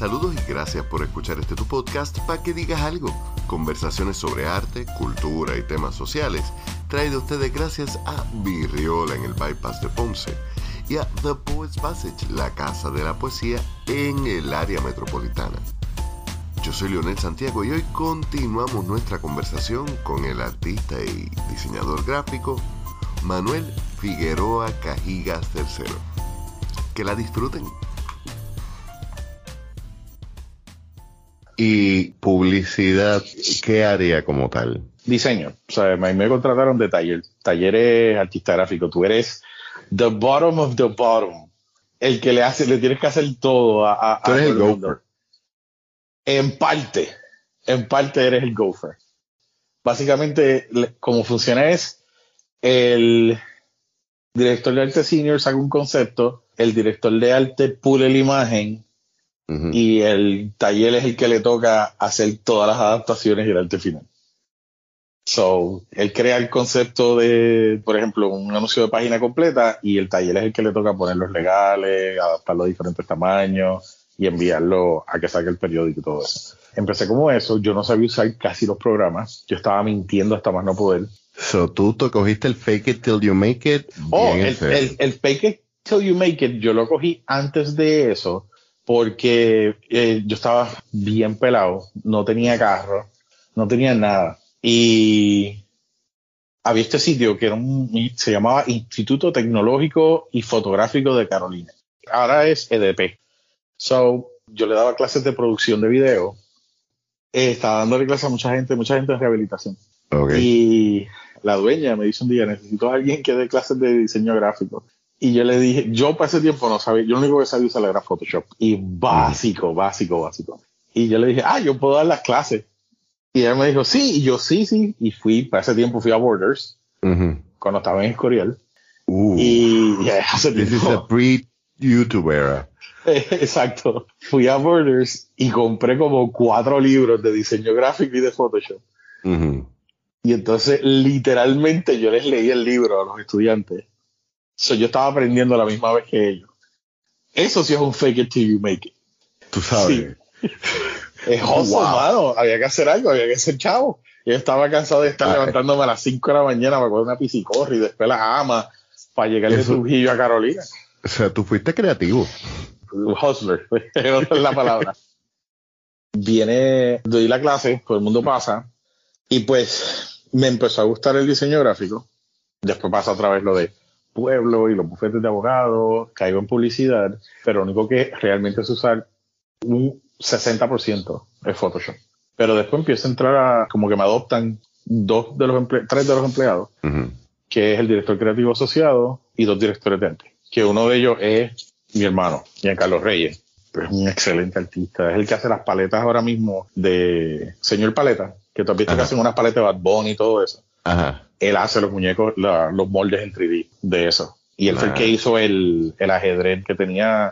Saludos y gracias por escuchar este tu podcast para que digas algo. Conversaciones sobre arte, cultura y temas sociales. Traído a ustedes gracias a Virriola en el Bypass de Ponce y a The Poets Passage, la casa de la poesía en el área metropolitana. Yo soy Leonel Santiago y hoy continuamos nuestra conversación con el artista y diseñador gráfico Manuel Figueroa Cajigas III. Que la disfruten. Y publicidad, ¿qué haría como tal? Diseño. O sea, me contrataron de taller, talleres artista gráfico. Tú eres the bottom of the bottom. El que le hace, le tienes que hacer todo a, a Tú eres a el gopher. En parte, en parte eres el gopher. Básicamente, como funciona es el director de arte senior saca un concepto, el director de arte pule la imagen Ujú. y el taller es el que le toca hacer todas las adaptaciones y el arte final. So, él crea el concepto de, por ejemplo, un anuncio de página completa y el taller es el que le toca poner los legales, adaptarlo a diferentes tamaños y enviarlo a que saque el periódico y todo eso. Empecé como eso, yo no sabía usar casi los programas, yo estaba mintiendo hasta más no poder. So, tú te cogiste el fake it till you make it. Oh, el, el fake it till you make it, yo lo cogí antes de eso porque eh, yo estaba bien pelado, no tenía carro, no tenía nada. Y había este sitio que era un, se llamaba Instituto Tecnológico y Fotográfico de Carolina. Ahora es EDP. So, yo le daba clases de producción de video. Eh, estaba dándole clases a mucha gente, mucha gente de rehabilitación. Ok. Y la dueña me dice un día, necesito a alguien que dé clases de diseño gráfico. Y yo le dije, yo para ese tiempo no sabía, yo lo único que sabía usar era Photoshop. Y básico, básico, básico. Y yo le dije, ah, yo puedo dar las clases. Y ella me dijo, sí, y yo sí, sí. Y fui, para ese tiempo fui a Borders, cuando estaba en Escorial. Uh, Y ya hace this is a pre-YouTube era. Exacto. Fui a Borders y compré como cuatro libros de diseño gráfico y de Photoshop. Ujú. Y entonces, literalmente, yo les leí el libro a los estudiantes. So, yo estaba aprendiendo a la misma vez que ellos. Eso sí es un fake it till you make it. Tú sabes. Es hustle, Wow. mano. Había que hacer algo, había que ser chavo. Yo estaba cansado de estar levantándome a las 5 de la mañana para coger una piscicorri y después la ama para llegar de Trujillo a Carolina. O sea, tú fuiste creativo. Hustler, es la palabra. Viene, doy la clase, todo el mundo pasa, y pues me empezó a gustar el diseño gráfico. Después pasa otra vez lo de pueblo y los bufetes de abogados, caigo en publicidad, pero lo único que realmente es usar un 60% es Photoshop. Pero después empiezo a entrar a, como que me adoptan dos de los emple- tres de los empleados que es el director creativo asociado y dos directores de arte. Que uno de ellos es mi hermano, Giancarlo Reyes. Es un excelente artista. Es el que hace las paletas ahora mismo de Señor Paleta, que tú has visto que hacen unas paletas de Bad Bunny y todo eso. Ajá. Él hace los muñecos, la- los moldes en 3D de eso. Y él fue el que hizo el, el ajedrez que tenía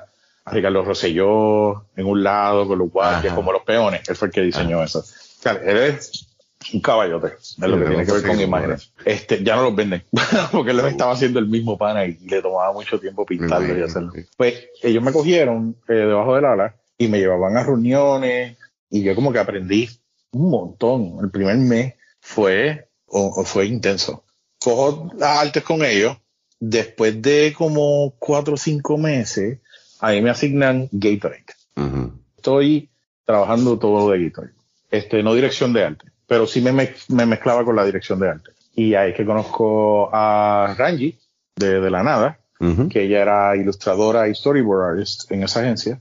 a Ricardo Rosselló en un lado con los guardias, como los peones. Él fue el que diseñó eso. O sea, él es un caballote, es lo que tiene que ver con imágenes. Este, ya no los venden, porque él los estaba haciendo el mismo pana y le tomaba mucho tiempo pintarlos y hacerlo. Pues ellos me cogieron eh, debajo del ala y me llevaban a reuniones y yo como que aprendí un montón. El primer mes fue, o- o fue intenso. Cojo las artes con ellos. Después de como cuatro o cinco meses, ahí me asignan Gatorade. Ujú. Estoy trabajando todo de Gatorade. Este, no dirección de arte, pero sí me, mez- me mezclaba con la dirección de arte. Y ahí es que conozco a Ranji, de, de la nada, que ella era ilustradora y storyboard artist en esa agencia.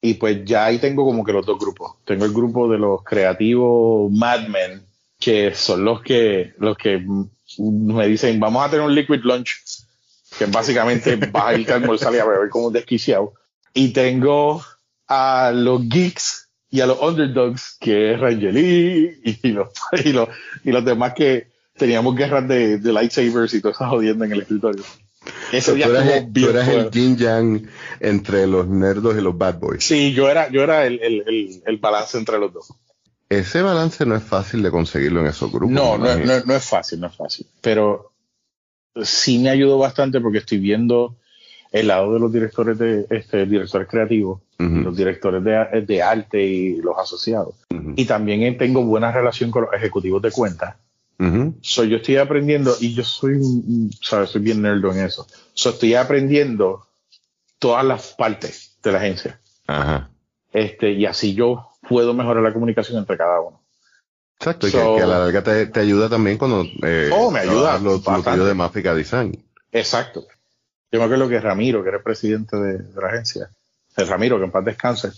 Y pues ya ahí tengo como que los dos grupos. Tengo el grupo de los creativos madmen, que son los que, los que me dicen, vamos a tener un liquid lunch, que básicamente vas a ir a almorzar y a beber como un desquiciado. Y tengo a los geeks y a los underdogs, que es Rangeli y, los, y, los, y los demás que teníamos guerras de, de lightsabers y todas esas jodiendo en el escritorio. Ese So, día tú eras, el, tú bien eras el yin yang entre los nerdos y los bad boys. Sí, yo era, yo era el, el, el, el balance entre los dos. Ese balance no es fácil de conseguirlo en esos grupos. No, no, no, no es fácil, no es fácil. Pero sí me ayudó bastante porque estoy viendo el lado de los directores de este, directores creativos, los directores de, de arte y los asociados. Y también tengo buena relación con los ejecutivos de cuentas. ujú. So, yo estoy aprendiendo, y yo soy, sabes, soy bien nerdo en eso. So, estoy aprendiendo todas las partes de la agencia. Ajá. Este, y así yo puedo mejorar la comunicación entre cada uno. Exacto, y que, que a la larga te, te ayuda también cuando eh, Oh, me ayuda trabajas lo, de Máfica Design. Exacto. Yo me acuerdo que Ramiro, que era el presidente de, de la agencia, el Ramiro, que en paz descanse,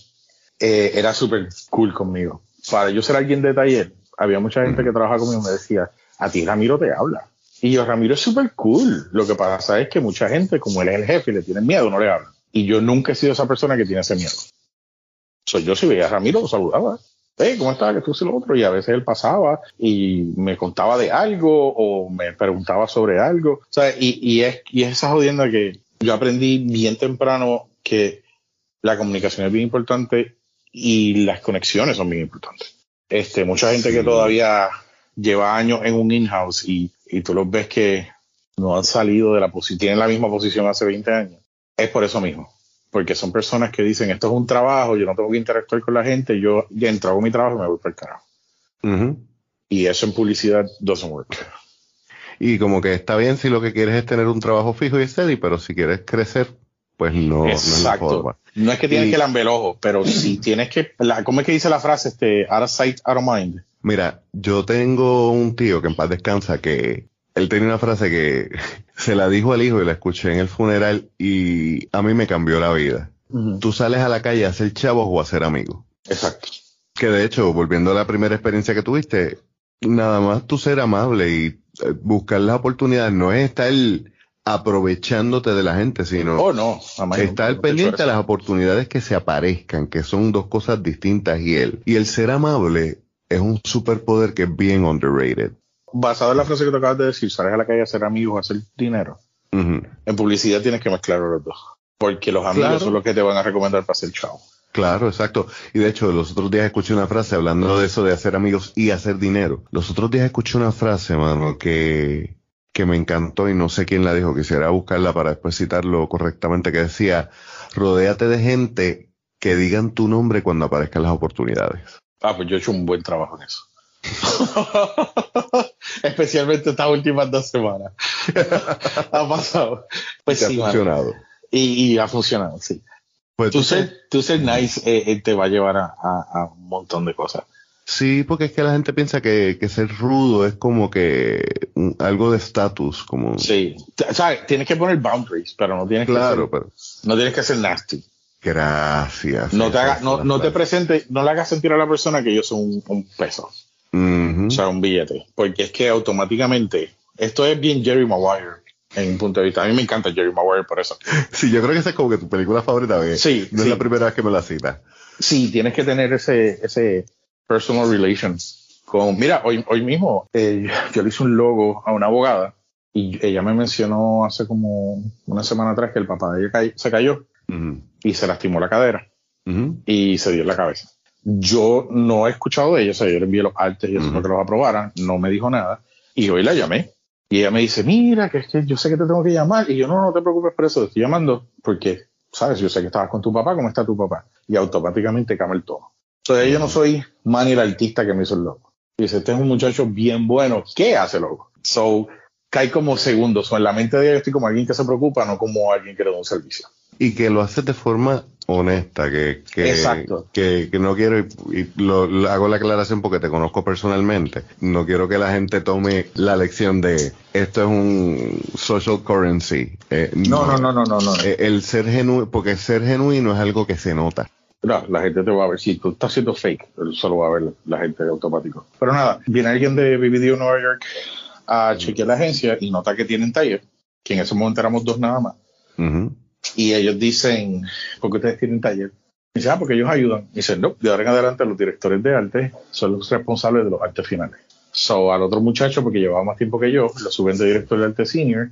eh, era súper cool conmigo. Para yo ser alguien de taller, había mucha gente que trabajaba conmigo y me decía, a ti Ramiro te habla. Y yo, Ramiro es súper cool. Lo que pasa es que mucha gente, como él es el jefe le tienen miedo, no le hablan. Y yo nunca he sido esa persona que tiene ese miedo. So, yo si veía a Ramiro, lo saludaba. Hey, ¿cómo estás? Que tú y lo otro. Y a veces él pasaba y me contaba de algo o me preguntaba sobre algo. O sea, y, y, es, y es esa jodienda que yo aprendí bien temprano que la comunicación es bien importante y las conexiones son bien importantes. Este, mucha gente que Sí. todavía lleva años en un in-house y, y tú los ves que no han salido de la posición, tienen la misma posición hace 20 años. Es por eso mismo. Porque son personas que dicen, esto es un trabajo, yo no tengo que interactuar con la gente, yo ya entro, hago mi trabajo y me voy para el carajo. Y eso en publicidad doesn't work. Y como que está bien si lo que quieres es tener un trabajo fijo y steady, pero si quieres crecer, pues no, no es la Exacto. forma. No es que tienes Y- que lamber el ojo, pero si tienes que, la, ¿cómo es que dice la frase? Este, out of sight, out of mind. Mira, yo tengo un tío que en paz descansa que él tenía una frase que se la dijo al hijo y la escuché en el funeral y a mí me cambió la vida. Tú sales a la calle a hacer chavos o a ser amigos. Exacto. Que de hecho, volviendo a la primera experiencia que tuviste, nada más tú ser amable y eh, buscar las oportunidades no es estar aprovechándote de la gente, sino Oh, no. estar pendiente eso. las oportunidades que se aparezcan, que son dos cosas distintas y él. Y el ser amable es un superpoder que es bien underrated. Basado en la frase que te acabas de decir, sales a la calle a hacer amigos, a hacer dinero. En publicidad tienes que mezclar los dos. Porque los amigos Claro. son los que te van a recomendar para hacer chavo. Claro, exacto. Y de hecho, los otros días escuché una frase hablando de eso de hacer amigos y hacer dinero. Los otros días escuché una frase, mano, que, que me encantó y no sé quién la dijo. Quisiera buscarla para después citarlo correctamente, que decía, rodéate de gente que digan tu nombre cuando aparezcan las oportunidades. Ah, pues yo he hecho un buen trabajo en eso. Especialmente estas últimas dos semanas. ha pasado. Pues ha sí, mano. funcionado. Y, y ha funcionado, sí. Pues Tú ser, tú ser nice eh, eh, te va a llevar a, a- a un montón de cosas. Sí, porque es que la gente piensa que, que ser rudo es como que un- algo de estatus, como... Sí. T- ¿Sabes? Tienes que poner boundaries, pero no tienes Claro, que pero... ser, no tienes que ser nasty. Gracias. No te haga, no, no te frase. presentes, no le hagas sentir a la persona que yo soy un, un peso, O sea, un billete, porque es que automáticamente, esto es bien Jerry Maguire en un punto de vista. A mí me encanta Jerry Maguire por eso. Sí, yo creo que esa es como que tu película favorita. ¿ve? Sí, No sí. es la primera vez que me la cita. Sí, tienes que tener ese, ese personal relation. Con, mira, hoy, hoy mismo eh, yo le hice un logo a una abogada y ella me mencionó hace como una semana atrás que el papá de ella cay- se cayó y se lastimó la cadera y se dio en la cabeza. Yo no he escuchado de ella, o sea, yo le envié los artes y eso Ujú. para que los aprobaran, no me dijo nada y hoy la llamé y ella me dice, mira, que es que yo sé que te tengo que llamar y yo no, no te preocupes por eso, te estoy llamando porque, sabes, yo sé que estabas con tu papá, ¿cómo está tu papá? Y automáticamente cambia el tono. Entonces yo no soy Manny el artista que me hizo el logo. Dice, este es un muchacho bien bueno, ¿qué hace logo? So, cae como segundos, o en la mente de ella estoy como alguien que se preocupa, no como alguien que le da un servicio. Y que lo haces de forma honesta, que, que, que, que no quiero, y, y lo, lo- hago la aclaración porque te conozco personalmente, no quiero que la gente tome la lección de esto es un social currency. Eh, No, no, no, no, no, no. Eh, El ser genuino, porque ser genuino es algo que se nota. No, la gente te va a ver. Si tú estás haciendo fake, solo va a ver la gente automático. Pero nada, viene alguien de BBDO Nueva York a chequear la agencia y nota que tienen taller, que en ese momento éramos dos nada más. Y ellos dicen, ¿por qué ustedes tienen taller? Y dicen, ah, porque ellos ayudan. Y dicen, no, de ahora en adelante los directores de arte son los responsables de los artes finales. So, al otro muchacho, porque llevaba más tiempo que yo, lo suben de director de arte senior,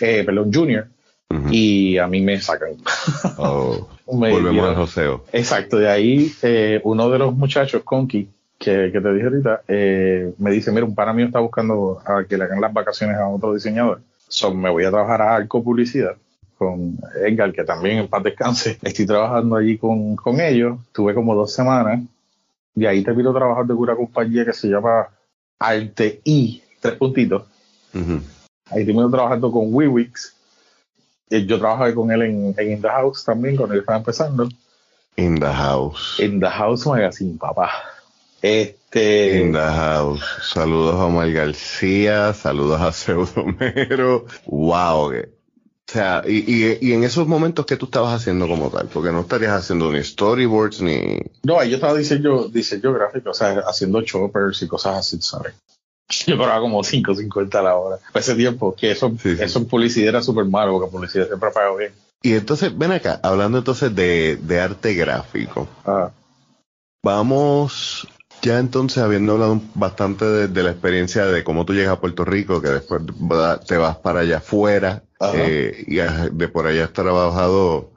eh, perdón, junior, Ujú. y a mí me sacan. Oh, Me volvemos dieron- al joseo. Exacto, de ahí eh, uno de los muchachos, Conky, que, que te dije ahorita, eh, me dice, mira, un pana mío está buscando a que le hagan las vacaciones a otro diseñador. So, me voy a trabajar a Arco Publicidad con Edgar, que también en paz descanse. Estoy trabajando allí con, con ellos. Tuve como dos semanas. Y ahí te pido trabajar de una compañía que se llama Arte I, tres puntitos. Ahí termino trabajando con WeWix. Yo trabajé con él en, en In The House también, cuando él estaba empezando. In The House. In The House Magazine, papá. Este. In the house. Saludos a Omar García, saludos a Pseudomero. Wow. O sea, y, y, y, en esos momentos, ¿qué tú estabas haciendo como tal? Porque no estarías haciendo ni storyboards ni. No, yo estaba diseño, diseño gráfico, o sea, haciendo choppers y cosas así, ¿sabes? Yo cobraba como 5.50 a la hora. ese tiempo, que eso, sí, sí. eso en publicidad era súper malo, porque publicidad siempre paga bien. Y entonces, ven acá, hablando entonces de, de arte gráfico. Ah. Vamos ya entonces, habiendo hablado bastante de, de, la experiencia de cómo tú llegas a Puerto Rico, que después te vas para allá afuera eh, y de por allá has trabajado,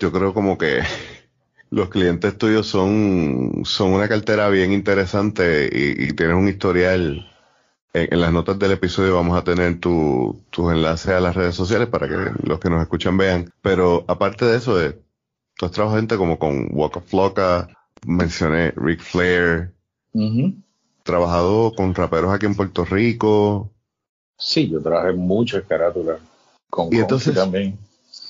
yo creo como que los clientes tuyos son, son una cartera bien interesante y, y tienes un historial. En, en, las notas del episodio vamos a tener tu, tus enlaces a las redes sociales para que los que nos escuchan vean. Pero aparte de eso, de, tú has trabajado gente como con Waka Flocka, mencioné Ric Flair, Uh -huh. Trabajado con raperos aquí en Puerto Rico. Sí, yo trabajé mucho en carátula. Con y entonces, también.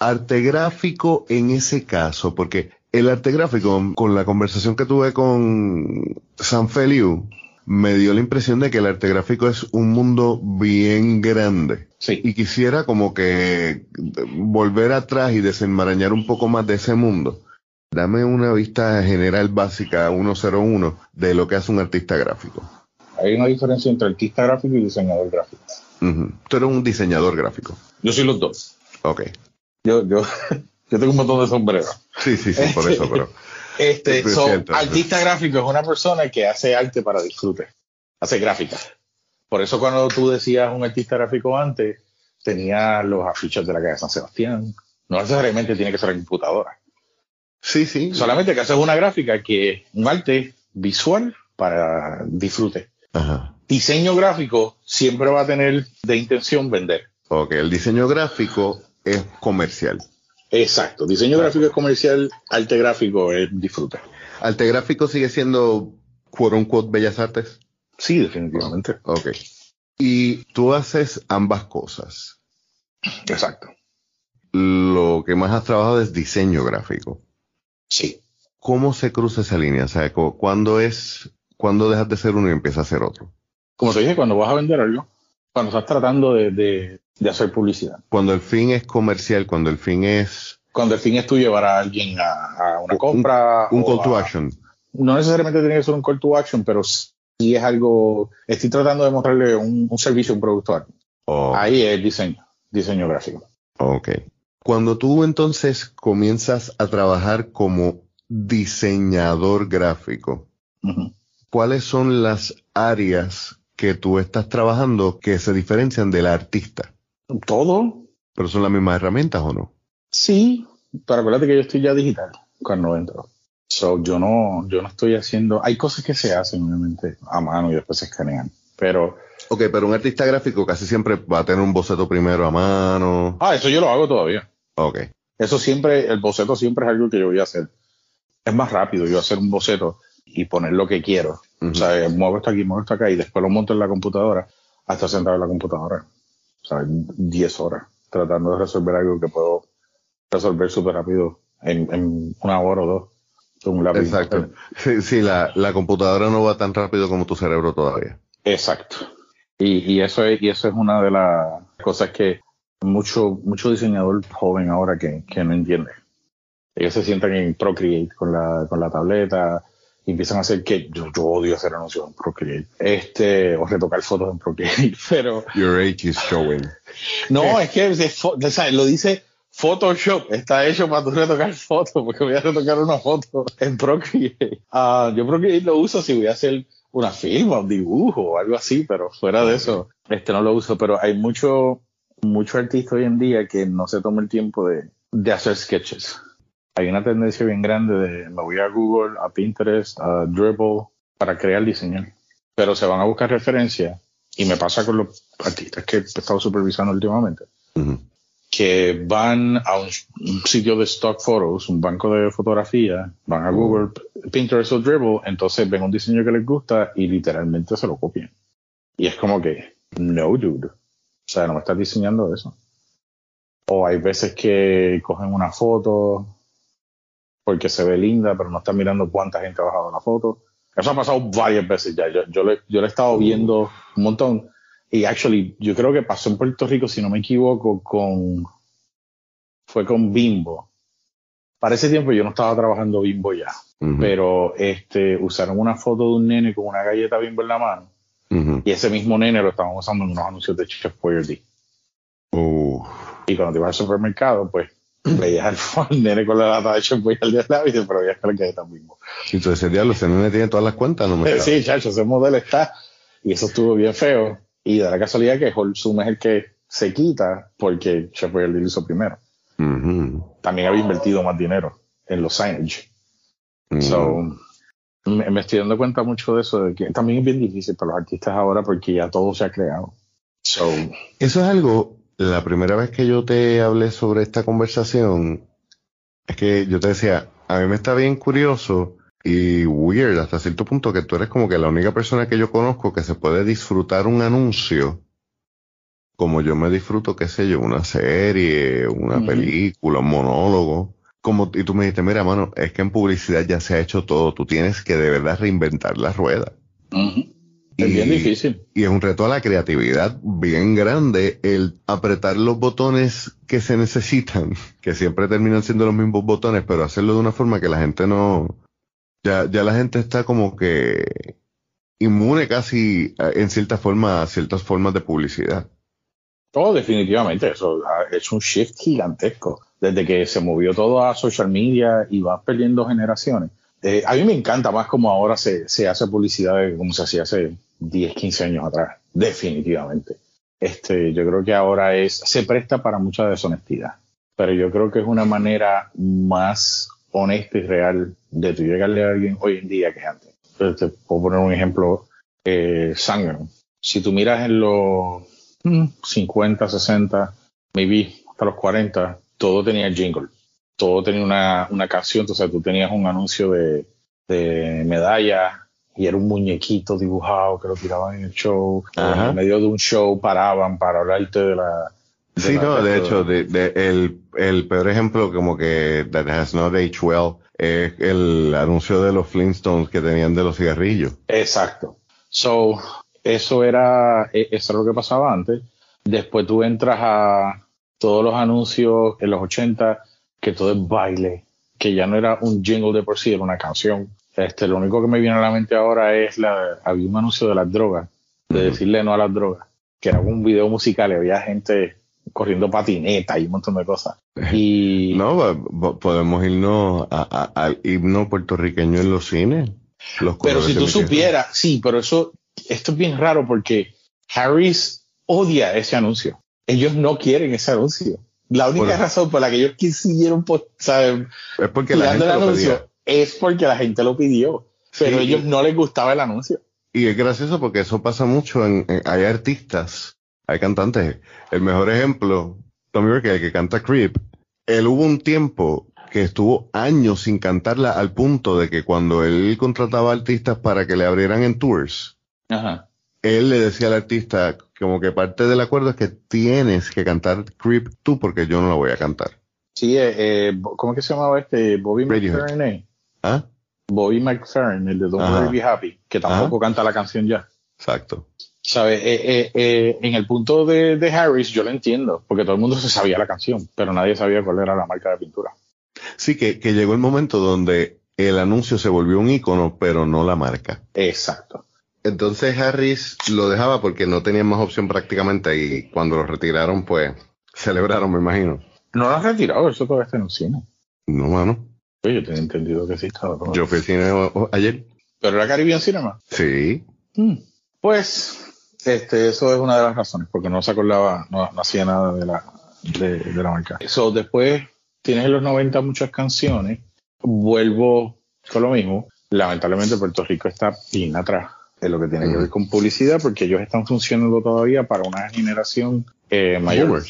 arte gráfico en ese caso, porque el arte gráfico, con la conversación que tuve con San Feliu, me dio la impresión de que el arte gráfico es un mundo bien grande. Sí. Y quisiera como que volver atrás y desenmarañar un poco más de ese mundo. Dame una vista general básica 101 de lo que hace un artista gráfico. Hay una diferencia entre artista gráfico y diseñador gráfico. Uh -huh. Tú eres un diseñador gráfico. Yo soy los dos. Ok. Yo, yo, yo tengo un montón de sombreros. Sí, sí, sí, por eso, pero. Este, so, artista gráfico es una persona que hace arte para disfrute, hace gráfica. Por eso cuando tú decías un artista gráfico antes, tenía los afiches de la calle San Sebastián. No necesariamente tiene que ser en computadora. Sí, sí. Solamente que haces una gráfica que es un arte visual para disfrute. Ajá. Diseño gráfico siempre va a tener de intención vender. Ok, el diseño gráfico es comercial. Exacto, diseño gráfico es comercial, arte gráfico es disfrute. ¿Arte gráfico sigue siendo quote unquote bellas artes? Sí, definitivamente. Ok. Y tú haces ambas cosas. Exacto. Lo que más has trabajado es diseño gráfico. Sí. ¿Cómo se cruza esa línea? O sea, ¿cuándo es, cuándo dejas de ser uno y empiezas a ser otro? Como te dije, cuando vas a vender algo, cuando estás tratando de, de, de hacer publicidad. Cuando el fin es comercial, cuando el fin es... Cuando el fin es tú llevar a alguien a, a una compra. Un, call to action. No necesariamente tiene que ser un call to action, pero si es algo, estoy tratando de mostrarle un, un servicio a un productor. Oh. Ahí es diseño, diseño gráfico. Ok. Cuando tú entonces comienzas a trabajar como diseñador gráfico, uh -huh. ¿Cuáles son las áreas que tú estás trabajando que se diferencian del artista? Todo. ¿Pero son las mismas herramientas o no? Sí, pero acuérdate que yo estoy ya digital cuando entro. So, yo no, yo no estoy haciendo, hay cosas que se hacen obviamente a mano y después se escanean, pero... Ok, pero un artista gráfico casi siempre va a tener un boceto primero a mano. Ah, eso yo lo hago todavía. Ok. Eso siempre, el boceto siempre es algo que yo voy a hacer. Es más rápido yo hacer un boceto y poner lo que quiero. Uh -huh. O sea, muevo esto aquí, muevo esto acá y después lo monto en la computadora hasta sentado en la computadora. O sea, 10 horas tratando de resolver algo que puedo resolver súper rápido en, en, una hora o dos. Con un lápiz. Exacto. Sí, sí la, la, computadora no va tan rápido como tu cerebro todavía. Exacto. Y, y, eso, es, y eso es una de las cosas que mucho, mucho diseñador joven ahora que, que no entiende. Ellos se sientan en Procreate con la, con la tableta y empiezan a hacer que yo, yo odio hacer anuncios en Procreate. Este, o retocar fotos en Procreate, pero. Your age is showing. No, es que lo dice Photoshop, está hecho para tú retocar fotos, porque voy a retocar una foto en Procreate. Uh, yo Procreate lo uso si voy a hacer una firma, un dibujo o algo así, pero fuera de eso, este no lo uso. Pero hay mucho, mucho artista hoy en día que no se toma el tiempo de, de hacer sketches. Hay una tendencia bien grande de me voy a Google, a Pinterest, a Dribble para crear diseño. Pero se van a buscar referencias y me pasa con los artistas que he estado supervisando últimamente. Uh -huh. que van a un, sitio de stock photos, un banco de fotografía, van a Google, Pinterest o Dribble, entonces ven un diseño que les gusta y literalmente se lo copian. Y es como que, no, dude. O sea, no me estás diseñando eso. O hay veces que cogen una foto porque se ve linda, pero no están mirando cuánta gente ha bajado la foto. Eso ha pasado varias veces ya. Yo, yo, le, yo le he estado viendo un montón. Y actually, yo creo que pasó en Puerto Rico, si no me equivoco, con. Fue con Bimbo. Para ese tiempo yo no estaba trabajando Bimbo ya. Pero este, usaron una foto de un nene con una galleta Bimbo en la mano. Y ese mismo nene lo estaban usando en unos anuncios de Chef Boyardee. Y cuando te ibas al supermercado, pues veías al, nene con la lata de Chef Boyardee al lado y te pero veías que la galleta Bimbo. Entonces ese diablo, ese nene tiene todas las cuentas, ¿no? Me sí, chacho, ese modelo está. Y eso estuvo bien feo. Y da la casualidad que Holzum es el que se quita porque Boyardee lo hizo primero. También había invertido más dinero en los signage. So, me, estoy dando cuenta mucho de eso, de que también es bien difícil para los artistas ahora porque ya todo se ha creado. So, eso es algo, la primera vez que yo te hablé sobre esta conversación, es que yo te decía, a mí me está bien curioso y weird hasta cierto punto que tú eres como que la única persona que yo conozco que se puede disfrutar un anuncio como yo me disfruto, qué sé yo, una serie, una película, un monólogo. Como, y tú me dijiste, mira, mano, es que en publicidad ya se ha hecho todo, tú tienes que de verdad reinventar la rueda. Es bien difícil. Y es un reto a la creatividad bien grande el apretar los botones que se necesitan, que siempre terminan siendo los mismos botones, pero hacerlo de una forma que la gente no, ya, ya la gente está como que inmune casi en cierta forma a ciertas formas de publicidad. Todo definitivamente, eso es un shift gigantesco. Desde que se movió todo a social media y va perdiendo generaciones. Eh, a mí me encanta más como ahora se, se hace publicidad como se hacía hace 10, 15 años atrás. Definitivamente. Este, yo creo que ahora es, se presta para mucha deshonestidad. Pero yo creo que es una manera más honesta y real de tu llegarle a alguien hoy en día que antes. Te puedo poner un ejemplo, eh, Si tú miras en los 50, 60, maybe hasta los 40, todo tenía jingle. Todo tenía una, una canción. Entonces tú tenías un anuncio de, de medalla y era un muñequito dibujado que lo tiraban en el show. En medio de un show paraban para hablarte de la. sí, no, de hecho, de, el, el, peor ejemplo, como que That Has Not Aged Well, es el anuncio de los Flintstones que tenían de los cigarrillos. Exacto. So, eso era, e, eso era lo que pasaba antes. Después tú entras a todos los anuncios en los 80, que todo es baile, que ya no era un jingle de por sí, era una canción. Este, lo único que me viene a la mente ahora es la, había un anuncio de las drogas, de decirle no a las drogas, que era un video musical y había gente corriendo patineta y un montón de cosas. Y no, podemos irnos al himno puertorriqueño en los cines. pero si tú supieras, sí, pero eso esto es bien raro porque Harris odia ese anuncio. Ellos no quieren ese anuncio. La única razón por la que ellos quisieron ¿saben? es porque la gente el anuncio es porque la gente lo pidió. Pero a ellos no les gustaba el anuncio. Y es gracioso porque eso pasa mucho en, hay artistas, hay cantantes. El mejor ejemplo, Tommy Burke, el que canta Creep, él hubo un tiempo que estuvo años sin cantarla al punto de que cuando él contrataba artistas para que le abrieran en tours, él le decía al artista como que parte del acuerdo es que tienes que cantar Creep tú porque yo no la voy a cantar. Sí, eh, eh ¿cómo que se llamaba este? Bobby McFerrin. ¿Ah? Bobby McFerrin, el de Don't Worry Be Happy, que tampoco canta la canción ya. Exacto. ¿Sabes? Eh, eh, en el punto de, de, Harris yo lo entiendo, porque todo el mundo se sabía la canción, pero nadie sabía cuál era la marca de pintura. Sí, que, que llegó el momento donde el anuncio se volvió un icono, pero no la marca. Exacto. Entonces Harris lo dejaba porque no tenían más opción prácticamente y cuando lo retiraron, pues celebraron, me imagino. No lo han retirado, eso todavía está en el cine. No, mano. Yo tenía entendido que sí estaba. Yo fui al cine ayer. ¿Pero era Caribbean Cinema? Sí. Mm. Pues, este, eso es una de las razones, porque no se acordaba, no, hacía nada de la, de, de la marca. Eso, después tienes en los 90 muchas canciones, vuelvo con lo mismo. Lamentablemente Puerto Rico está bien atrás en lo que tiene que ver con publicidad, porque ellos están funcionando todavía para una generación eh, mayor.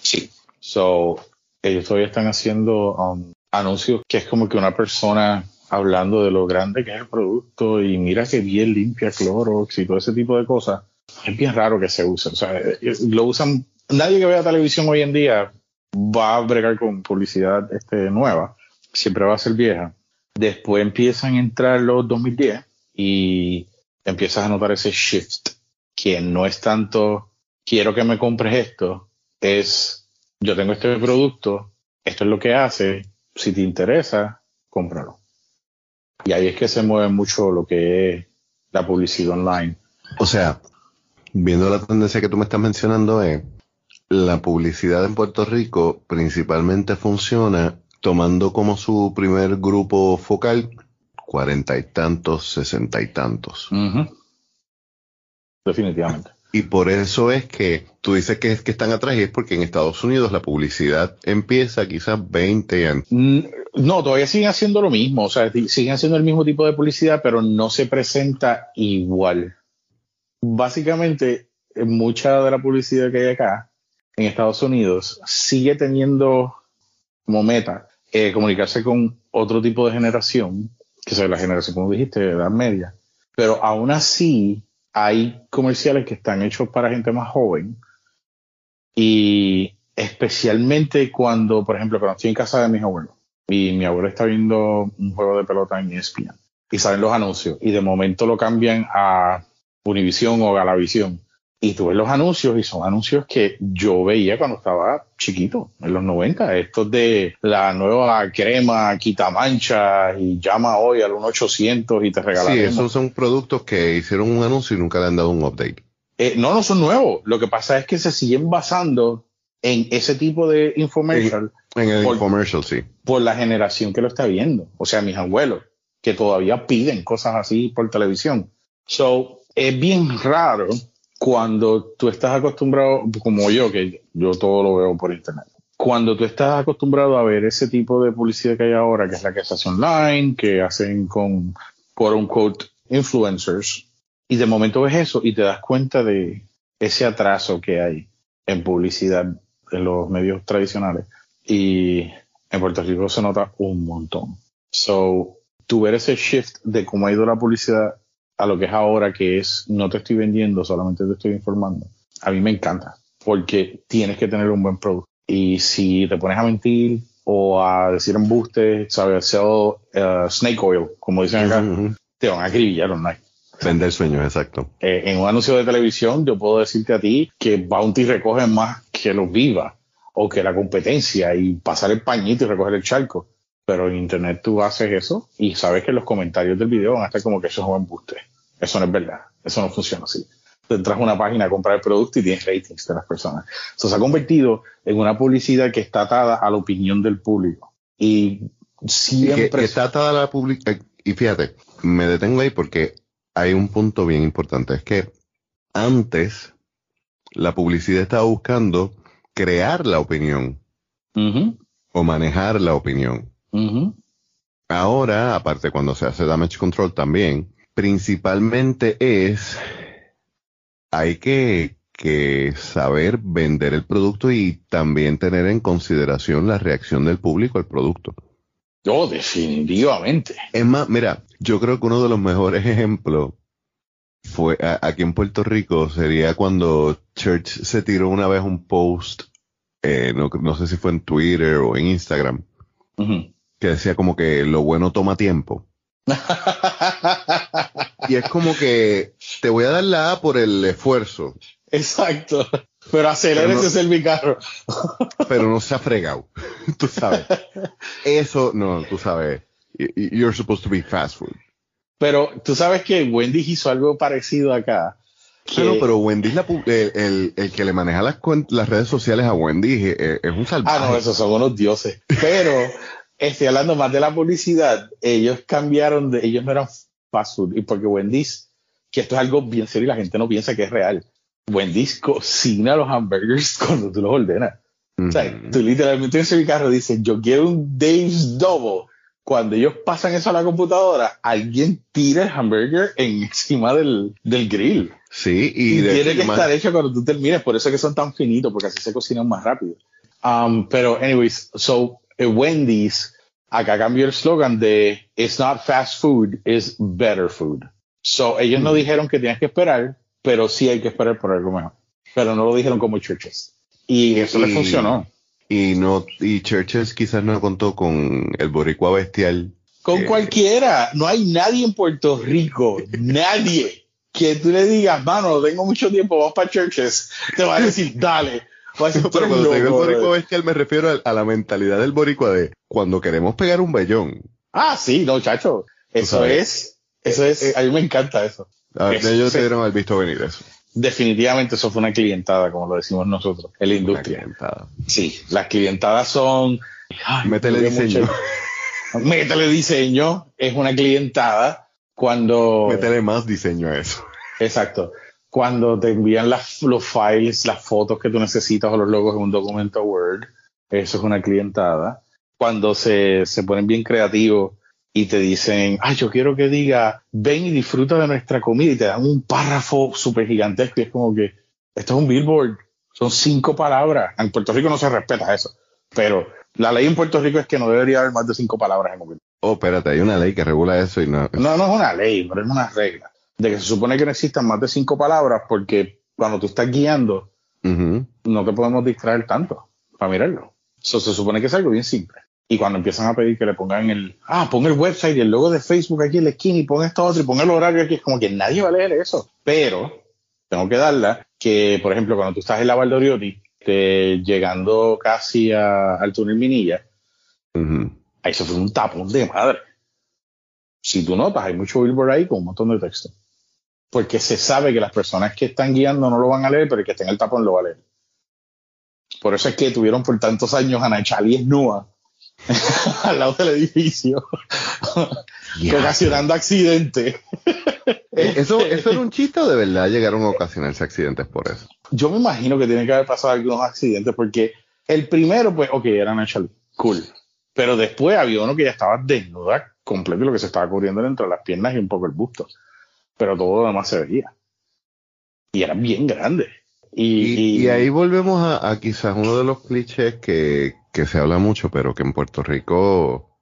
Sí. So, ellos todavía están haciendo um, anuncios que es como que una persona hablando de lo grande que es el producto y mira que bien limpia Clorox y todo ese tipo de cosas. Es bien raro que se use. O sea, eh, lo usan. Nadie que vea televisión hoy en día va a bregar con publicidad este, nueva. Siempre va a ser vieja. Después empiezan a entrar los 2010 y empiezas a notar ese shift, que no es tanto quiero que me compres esto, es yo tengo este producto, esto es lo que hace, si te interesa, cómpralo. Y ahí es que se mueve mucho lo que es la publicidad online. O sea, viendo la tendencia que tú me estás mencionando, es la publicidad en Puerto Rico principalmente funciona tomando como su primer grupo focal cuarenta y tantos, sesenta y tantos. Definitivamente. Y por eso es que tú dices que, que están atrás y es porque en Estados Unidos la publicidad empieza quizás 20 años. Mm, no, todavía siguen haciendo lo mismo, o sea, siguen haciendo el mismo tipo de publicidad, pero no se presenta igual. Básicamente, mucha de la publicidad que hay acá en Estados Unidos sigue teniendo como meta eh, comunicarse con otro tipo de generación, que es la generación, como dijiste, de edad media. Pero aún así, hay comerciales que están hechos para gente más joven y especialmente cuando, por ejemplo, cuando estoy en casa de mis abuelos y mi abuelo está viendo un juego de pelota en ESPN y salen los anuncios y de momento lo cambian a Univision o Galavisión y tú ves los anuncios y son anuncios que yo veía cuando estaba chiquito, en los 90, estos de la nueva crema quita mancha y llama hoy al 1800 y te regalan. Sí, esos son productos que hicieron un anuncio y nunca le han dado un update. Eh, no, no son nuevos. Lo que pasa es que se siguen basando en ese tipo de infomercial. En, el infomercial, sí. Por la generación que lo está viendo. O sea, mis abuelos, que todavía piden cosas así por televisión. So, es bien raro cuando tú estás acostumbrado, como yo, que yo todo lo veo por internet, cuando tú estás acostumbrado a ver ese tipo de publicidad que hay ahora, que es la que se hace online, que hacen con, quote unquote, influencers, y de momento ves eso y te das cuenta de ese atraso que hay en publicidad en los medios tradicionales. Y en Puerto Rico se nota un montón. So, tú ver ese shift de cómo ha ido la publicidad a lo que es ahora, que es no te estoy vendiendo, solamente te estoy informando, a mí me encanta, porque tienes que tener un buen producto. Y si te pones a mentir o a decir embustes, sabes, sell uh, snake oil, como dicen acá, te van a acribillar online. Vender sueños, exacto. Eh, en un anuncio de televisión, yo puedo decirte a ti que Bounty recoge más que los Viva o que la competencia y pasar el pañito y recoger el charco. Pero en internet tú haces eso y sabes que los comentarios del video van a estar como que eso es un embuste. Eso no es verdad. Eso no funciona así. Te entras a una página a comprar el producto y tienes ratings de las personas. Eso se ha convertido en una publicidad que está atada a la opinión del público. Y siempre. está atada a la publicidad. Y fíjate, me detengo ahí porque hay un punto bien importante. Es que antes la publicidad estaba buscando crear la opinión o manejar la opinión. Ahora, aparte cuando se hace damage control también, principalmente es, hay que, que saber vender el producto y también tener en consideración la reacción del público al producto. Yo, definitivamente. Es más, mira, yo creo que uno de los mejores ejemplos fue aquí en Puerto Rico sería cuando Church se tiró una vez un post, eh, no, no, sé si fue en Twitter o en Instagram, que decía como que lo bueno toma tiempo. y es como que te voy a dar la A por el esfuerzo. Exacto. Pero acelérese no, el carro. pero no se ha fregado. tú sabes. Eso, no, tú sabes. You're supposed to be fast food. Pero tú sabes que Wendy hizo algo parecido acá. Pero, pero Wendy, la, el, el, que le maneja las, las redes sociales a Wendy es, es un salvaje. Ah, no, esos son unos dioses. Pero estoy hablando más de la publicidad, ellos cambiaron de, ellos no eran fast food, y porque Wendy's, que esto es algo bien serio y la gente no piensa que es real, Wendy's cocina los hamburgers cuando tú los ordenas. O sea, tú literalmente en ese carro dices, yo quiero un Dave's Double. Cuando ellos pasan eso a la computadora, alguien tira el hamburger encima del, del grill. Sí, y, tiene que estar hecho cuando tú termines, por eso es que son tan finitos, porque así se cocinan más rápido. Um, pero, anyways, so eh, Wendy's acá cambió el slogan de It's not fast food, it's better food. So ellos no dijeron que tienes que esperar, pero sí hay que esperar por algo mejor. Pero no lo dijeron como churches. Y eso le funcionó. Y no, y Churches quizás no contó con el boricua bestial. Con Eh, cualquiera. No hay nadie en Puerto Rico, nadie, que tú le digas, mano, tengo mucho tiempo, vamos para churches. Te va a decir, dale. Pero "Tú cuando te digo el boricua brother". bestial me refiero a, a la mentalidad del boricua de cuando queremos pegar un vellón. Ah, sí, no, chacho. Eso es, eso es, Eh, a mí me encanta eso. A ver, Eso, ellos sí. debieron haber visto venir eso. Definitivamente eso fue una clientada, como lo decimos nosotros, en la industria. Una clientada. Sí, las clientadas son. Ay, Métele diseño. mucho- Métele diseño. Es una clientada cuando. Métele más diseño a eso. Exacto. Cuando te envían las, los files, las fotos que tú necesitas o los logos en un documento Word. Eso es una clientada. Cuando se, se ponen bien creativos y te dicen, ay, yo quiero que diga, ven y disfruta de nuestra comida y te dan un párrafo súper gigantesco y es como que, esto es un billboard, son cinco palabras. En Puerto Rico no se respeta eso, pero la ley en Puerto Rico es que no debería haber más de cinco palabras en un billboard. Oh, espérate, hay una ley que regula eso y no. No, no es una ley, pero es una regla. De que se supone que no existan más de cinco palabras porque cuando tú estás guiando no te podemos distraer tanto para mirarlo. Eso se supone que es algo bien simple. Y cuando empiezan a pedir que le pongan el, ah, pon el website y el logo de Facebook aquí en la esquina y pon esto otro y pon el horario aquí, es como que nadie va a leer eso. Pero tengo que darla que, por ejemplo, cuando tú estás en la Valdoriotti, te- llegando casi a- al túnel Minilla, ahí se fue un tapón de madre. Si tú notas, hay mucho billboard ahí con un montón de texto. Porque se sabe que las personas que están guiando no lo van a leer, pero el que esté en el tapón lo va a leer. Por eso es que tuvieron por tantos años a Nachali Esnúa al lado del edificio, ocasionando accidentes. Eh, ¿Eso, ¿Eso era un chiste o de verdad llegaron a ocasionarse accidentes por eso? Yo me imagino que tiene que haber pasado algunos accidentes, porque el primero, pues, ok, era Nachali, cool. Pero después había uno que ya estaba desnuda completo y lo que se estaba cubriendo dentro de las piernas y un poco el busto. Pero todo lo demás se veía. Y era bien grande. Y, Y, y ahí volvemos a, a quizás uno de los clichés que, que se habla mucho, pero que en Puerto Rico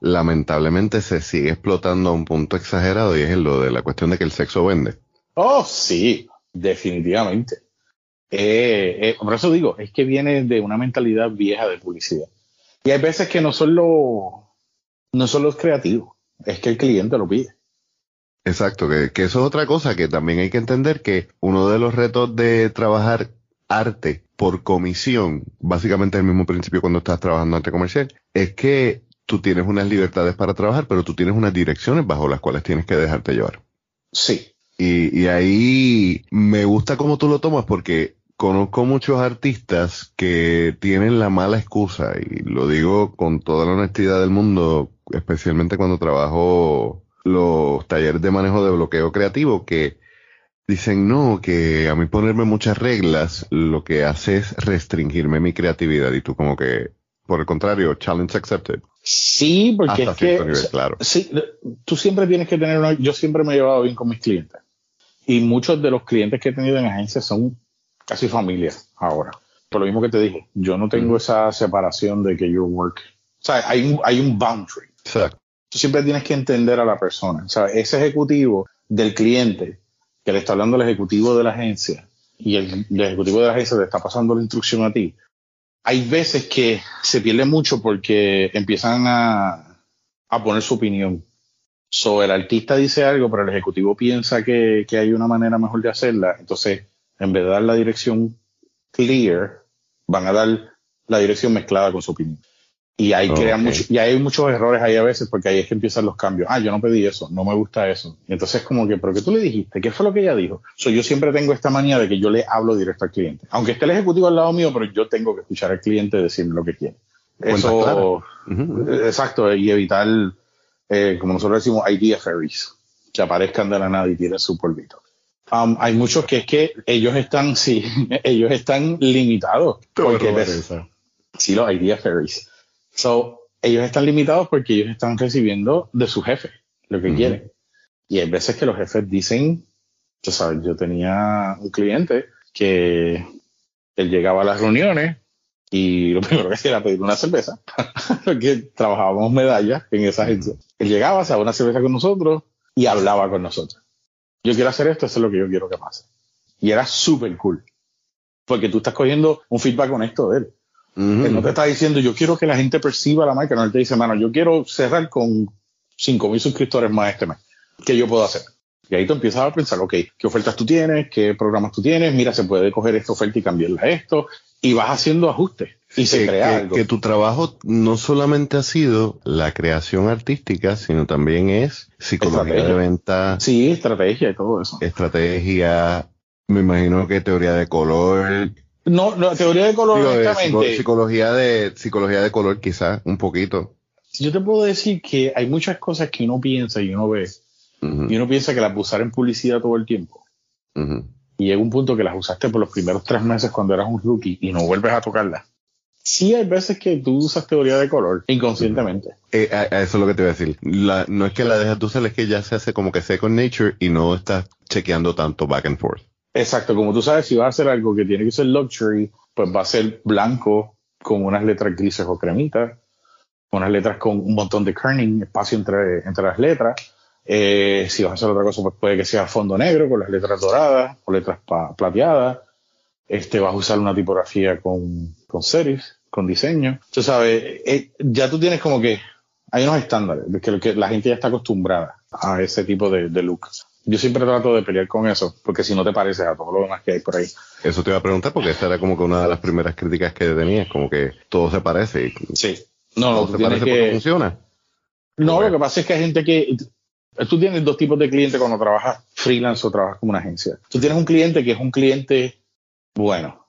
lamentablemente se sigue explotando a un punto exagerado y es lo de la cuestión de que el sexo vende. Oh, sí, definitivamente. Eh, eh, por eso digo, es que viene de una mentalidad vieja de publicidad. Y hay veces que no son los, no son los creativos, es que el cliente lo pide. Exacto, que, que eso es otra cosa que también hay que entender que uno de los retos de trabajar arte por comisión, básicamente el mismo principio cuando estás trabajando arte comercial, es que tú tienes unas libertades para trabajar, pero tú tienes unas direcciones bajo las cuales tienes que dejarte llevar. Sí, Y, y ahí me gusta cómo tú lo tomas porque conozco muchos artistas que tienen la mala excusa y lo digo con toda la honestidad del mundo, especialmente cuando trabajo los talleres de manejo de bloqueo creativo que dicen no, que a mí ponerme muchas reglas lo que hace es restringirme mi creatividad y tú como que, por el contrario, challenge accepted. sí, porque Hasta es que nivel, claro. sí, tú siempre tienes que tener una, yo siempre me he llevado bien con mis clientes. Y muchos de los clientes que he tenido en agencias son casi familias ahora. Por lo mismo que te dije, yo no tengo esa separación de que your work. O sea, hay un, hay un boundary. Exacto. Tú siempre tienes que entender a la persona. O sea, ese ejecutivo del cliente que le está hablando al ejecutivo de la agencia y el, ejecutivo de la agencia te está pasando la instrucción a ti. Hay veces que se pierde mucho porque empiezan a, a poner su opinión. So, el artista dice algo, pero el ejecutivo piensa que, que hay una manera mejor de hacerla. Entonces, en vez de dar la dirección clear, van a dar la dirección mezclada con su opinión. Y ahí crean mucho, y hay muchos errores ahí a veces porque ahí es que empiezan los cambios. Ah, yo no pedí eso, no me gusta eso. Y entonces como que, pero ¿qué tú le dijiste? ¿Qué fue lo que ella dijo? So, yo siempre tengo esta manía de que yo le hablo directo al cliente. Aunque esté el ejecutivo al lado mío, pero yo tengo que escuchar al cliente decirme lo que quiere. Eso, exacto, y evitar, eh, como nosotros decimos, idea fairies, que aparezcan de la nada y tiren su polvito. Um, hay muchos que es que ellos están, sí, ellos están limitados. Porque ves- sí, los idea fairies. So, ellos están limitados porque ellos están recibiendo de su jefe lo que Ujú. quieren. Y hay veces que los jefes dicen, tú sabes, yo tenía un cliente que él llegaba a las reuniones Y lo primero que hacía era pedir una cerveza, porque trabajábamos medallas en esa agencia. Él llegaba, se daba una cerveza con nosotros y hablaba con nosotros. Yo quiero hacer esto, esto es lo que yo quiero que pase. Y era súper cool. Porque tú estás cogiendo un feedback honesto de él. Él no te está diciendo, yo quiero que la gente perciba la marca. No, él te dice, mano, yo quiero cerrar con 5 mil suscriptores más este mes. ¿Qué yo puedo hacer? Y ahí tú empiezas a pensar, ok, ¿qué ofertas tú tienes? ¿Qué programas tú tienes? Mira, se puede coger esta oferta y cambiarla a esto. Y vas haciendo ajustes y se crea que, algo. que tu trabajo no solamente ha sido la creación artística, sino también es psicología Estrategia. de venta, Sí, estrategia y todo eso. estrategia, me imagino que teoría de color, No, no, teoría de color, digo, de psicología de psicología de color quizás un poquito. yo te puedo decir que hay muchas cosas que uno piensa y uno ve, Ujú, y uno piensa que las usar en publicidad todo el tiempo. Y llega un punto que las usaste por los primeros tres meses cuando eras un rookie y no vuelves a tocarlas. Sí hay veces que tú usas teoría de color inconscientemente. Eh, a, a eso es lo que te iba a decir. La- no es que la dejas tú usar, es que ya se hace como que second nature y no estás chequeando tanto back and forth. Exacto, como tú sabes, si vas a hacer algo que tiene que ser luxury, pues va a ser blanco con unas letras grises o cremitas, unas letras con un montón de kerning, espacio entre, entre las letras. Eh, si vas a hacer otra cosa, pues puede que sea fondo negro con las letras doradas o letras plateadas. Este, vas a usar una tipografía con, con serif, con diseño. Tú sabes, eh, ya tú tienes como que hay unos estándares que, que la gente ya está acostumbrada a ese tipo de, de. Yo siempre trato de pelear con eso, porque si no te pareces a todo lo demás que hay por ahí. Eso te iba a preguntar porque esa era como que una de las primeras críticas que tenías, como que todo se parece Sí. No, todo se parece porque que... funciona. No, lo que pasa es que hay gente que... Tú tienes dos tipos de clientes cuando trabajas freelance o trabajas como una agencia. Tú tienes un cliente que es un cliente bueno.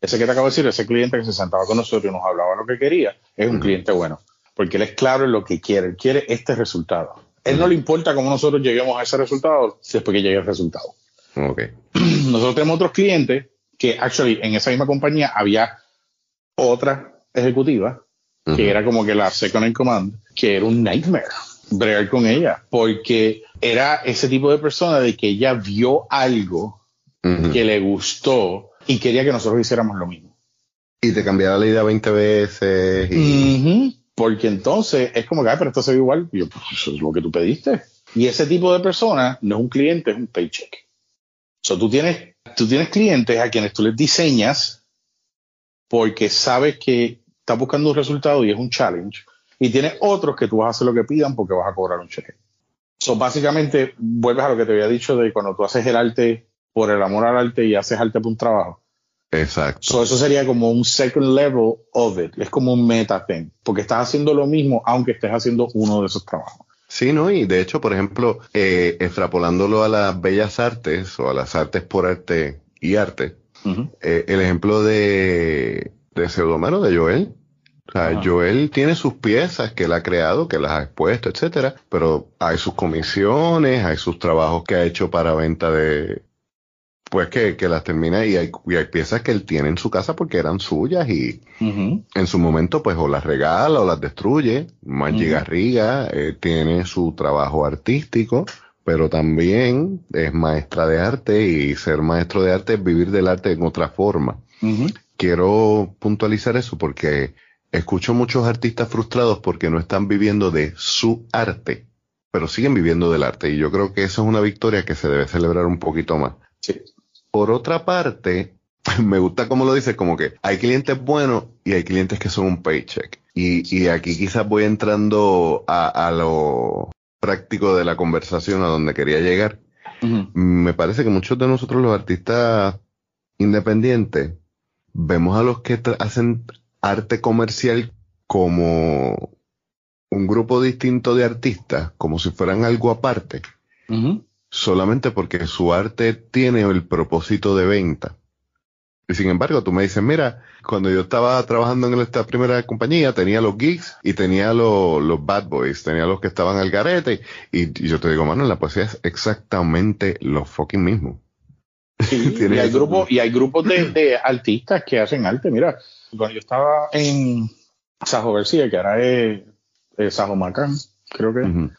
Ese que te acabo de decir, ese cliente que se sentaba con nosotros y nos hablaba lo que quería, es un Ujú. cliente bueno. Porque él es claro en lo que quiere. Él quiere este resultado. Él no le importa cómo nosotros lleguemos a ese resultado después que llegue el resultado. Ok. nosotros tenemos otros clientes que, actually, en esa misma compañía había otra ejecutiva que era como que la second in command, que era un nightmare bregar con ella, porque era ese tipo de persona de que ella vio algo que le gustó y quería que nosotros hiciéramos lo mismo. Y te cambiara la idea 20 veces. Y... Porque entonces es como que, "Ay, pero esto se ve igual. Yo, pues eso es lo que tú pediste. Y ese tipo de persona no es un cliente, es un paycheck. So, tú, tienes, tú tienes clientes a quienes tú les diseñas porque sabes que estás buscando un resultado y es un challenge. Y tienes otros que tú vas a hacer lo que pidan porque vas a cobrar un cheque. So, básicamente, vuelves a lo que te había dicho de cuando tú haces el arte por el amor al arte y haces arte por un trabajo. Exacto. So, eso sería como un second level of it. Es como un meta thing. Porque estás haciendo lo mismo aunque estés haciendo uno de esos trabajos. Sí, ¿no? Y de hecho, por ejemplo, eh, extrapolándolo a las bellas artes o a las artes por arte y arte, eh, el ejemplo de, de Pseudomero, de Joel. O sea. Joel tiene sus piezas que él ha creado, que las ha expuesto, etcétera, pero hay sus comisiones, hay sus trabajos que ha hecho para venta de, pues que, que las termina y hay, y hay piezas que él tiene en su casa porque eran suyas y en su momento pues o las regala o las destruye. Maggi Ujú. Garriga eh, tiene su trabajo artístico, pero también es maestra de arte y ser maestro de arte es vivir del arte en otra forma. Quiero puntualizar eso porque escucho muchos artistas frustrados porque no están viviendo de su arte, pero siguen viviendo del arte y yo creo que eso es una victoria que se debe celebrar un poquito más. Sí. Por otra parte, me gusta como lo dices, como que hay clientes buenos y hay clientes que son un paycheck. Y, y aquí quizás voy entrando a, a lo práctico de la conversación a donde quería llegar. Me parece que muchos de nosotros los artistas independientes vemos a los que hacen arte comercial como un grupo distinto de artistas, como si fueran algo aparte. Solamente porque su arte tiene el propósito de venta. Y sin embargo, tú me dices, mira, cuando yo estaba trabajando en esta primera compañía, tenía los geeks y tenía los, los bad boys, tenía los que estaban al garete. Y, y yo te digo, mano, la poesía es exactamente lo fucking mismo. Sí, y hay eso. grupos, y hay grupos de, de artistas que hacen arte. Mira, cuando yo estaba en Sajo García, que ahora es, es Sajo Macán, creo que